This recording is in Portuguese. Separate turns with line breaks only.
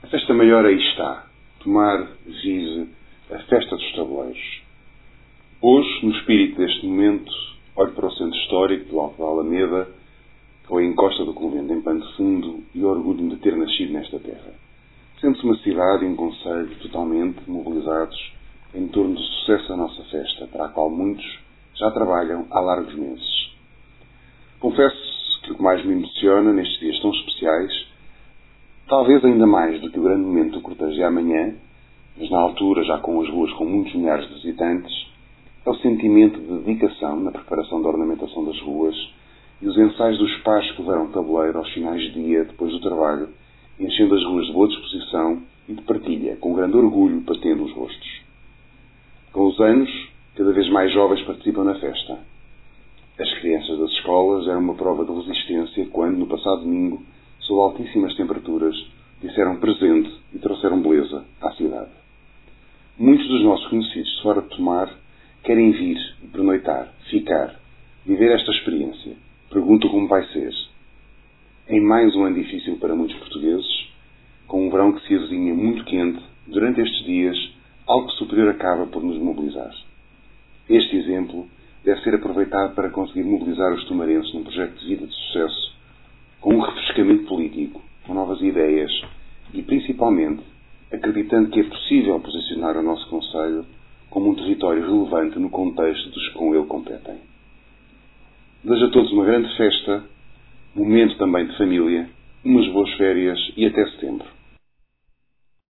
A festa maior aí está. Tomar vive a festa dos tabuleiros. Hoje, no espírito deste momento, olho para o centro histórico do Alto da Alameda, com a encosta do convento em pano fundo e orgulho de ter nascido nesta terra. Sente-se uma cidade e um conselho totalmente mobilizados em torno do sucesso da nossa festa, para a qual muitos já trabalham há largos meses. Confesso que o que mais me emociona nestes dias tão especiais, talvez ainda mais do que o grande momento do cortejo amanhã, mas na altura já com as ruas com muitos milhares de visitantes, é o sentimento de dedicação na preparação da ornamentação das ruas e os ensaios dos pais que levaram tabuleiro aos finais de dia, depois do trabalho, enchendo as ruas de boa disposição e de partilha, com grande orgulho batendo os rostos. Com os anos, cada vez mais jovens participam na festa. As crianças das escolas eram uma prova de resistência quando, no passado domingo, sob altíssimas temperaturas, disseram presente e trouxeram beleza à cidade. Muitos dos nossos conhecidos, fora de tomar, querem vir, pernoitar, ficar, viver esta experiência. Perguntam como vai ser. Em mais um ano difícil para muitos portugueses, com um verão que se avizinha muito quente, durante estes dias, algo superior acaba por nos mobilizar. Este exemplo deve ser aproveitado para conseguir mobilizar os tomarenses num projeto de vida de sucesso, com refrescamento político, com novas ideias e, principalmente, acreditando que é possível posicionar o nosso Conselho como um território relevante no contexto dos que com ele competem. Desejo a todos uma grande festa, momento também de família, umas boas férias e até setembro.